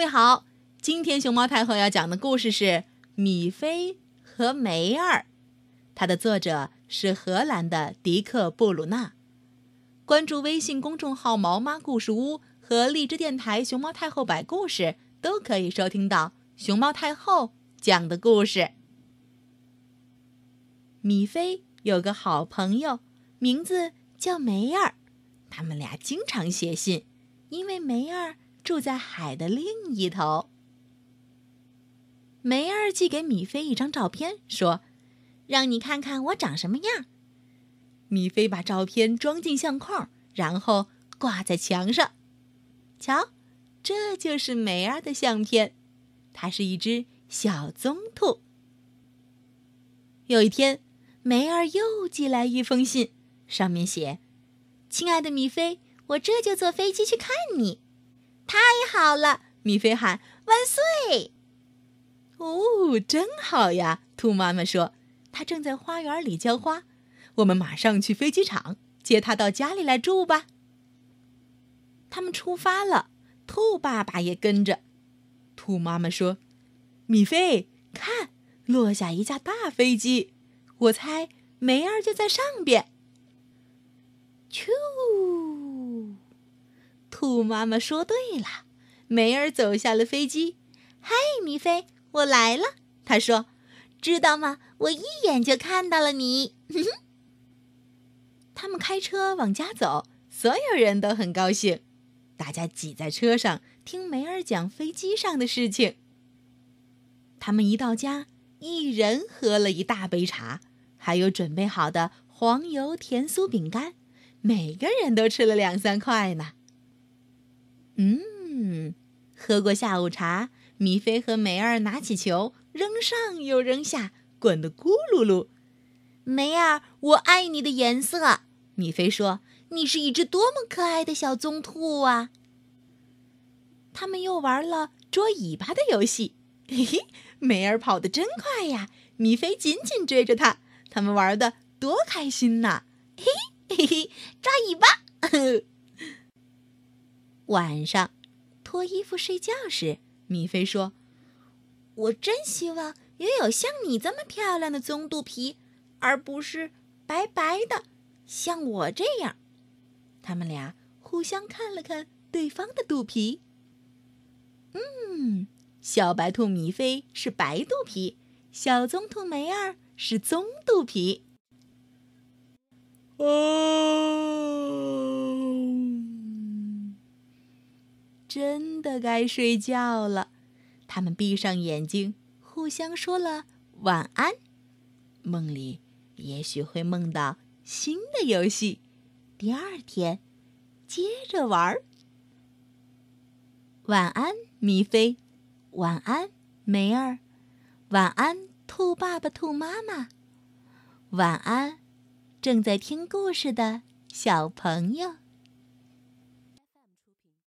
位好，今天熊猫太后要讲的故事是《米菲和梅尔》，它的作者是荷兰的迪克·布鲁纳。关注微信公众号“毛妈故事屋”和荔枝电台“熊猫太后摆故事”，都可以收听到熊猫太后讲的故事。米菲有个好朋友，名字叫梅尔，他们俩经常写信，因为梅尔。住在海的另一头。梅儿寄给米菲一张照片，说：“让你看看我长什么样。”米菲把照片装进相框，然后挂在墙上。瞧，这就是梅儿的相片，它是一只小棕兔。有一天，梅儿又寄来一封信，上面写：“亲爱的米菲，我这就坐飞机去看你。”太好了！米菲喊：“万岁！”哦，真好呀！兔妈妈说：“她正在花园里浇花，我们马上去飞机场接她到家里来住吧。”他们出发了，兔爸爸也跟着。兔妈妈说：“米菲，看，落下一架大飞机，我猜梅儿就在上边。”啾。兔妈妈说：“对了。”梅儿走下了飞机。“嗨，米菲，我来了。”他说：“知道吗？我一眼就看到了你。”他们开车往家走，所有人都很高兴。大家挤在车上听梅儿讲飞机上的事情。他们一到家，一人喝了一大杯茶，还有准备好的黄油甜酥饼干，每个人都吃了两三块呢。嗯，喝过下午茶，米菲和梅儿拿起球，扔上又扔下，滚得咕噜噜。梅儿，我爱你的颜色。米菲说：“你是一只多么可爱的小棕兔啊！”他们又玩了捉尾巴的游戏。嘿嘿，梅儿跑得真快呀，米菲紧紧追着他。他们玩的多开心呐！嘿嘿嘿，抓尾巴。晚上，脱衣服睡觉时，米菲说：“我真希望也有像你这么漂亮的棕肚皮，而不是白白的，像我这样。”他们俩互相看了看对方的肚皮。嗯，小白兔米菲是白肚皮，小棕兔梅儿是棕肚皮。哦。真的该睡觉了，他们闭上眼睛，互相说了晚安。梦里也许会梦到新的游戏，第二天接着玩。晚安，米菲，晚安，梅儿，晚安，兔爸爸、兔妈妈，晚安，正在听故事的小朋友。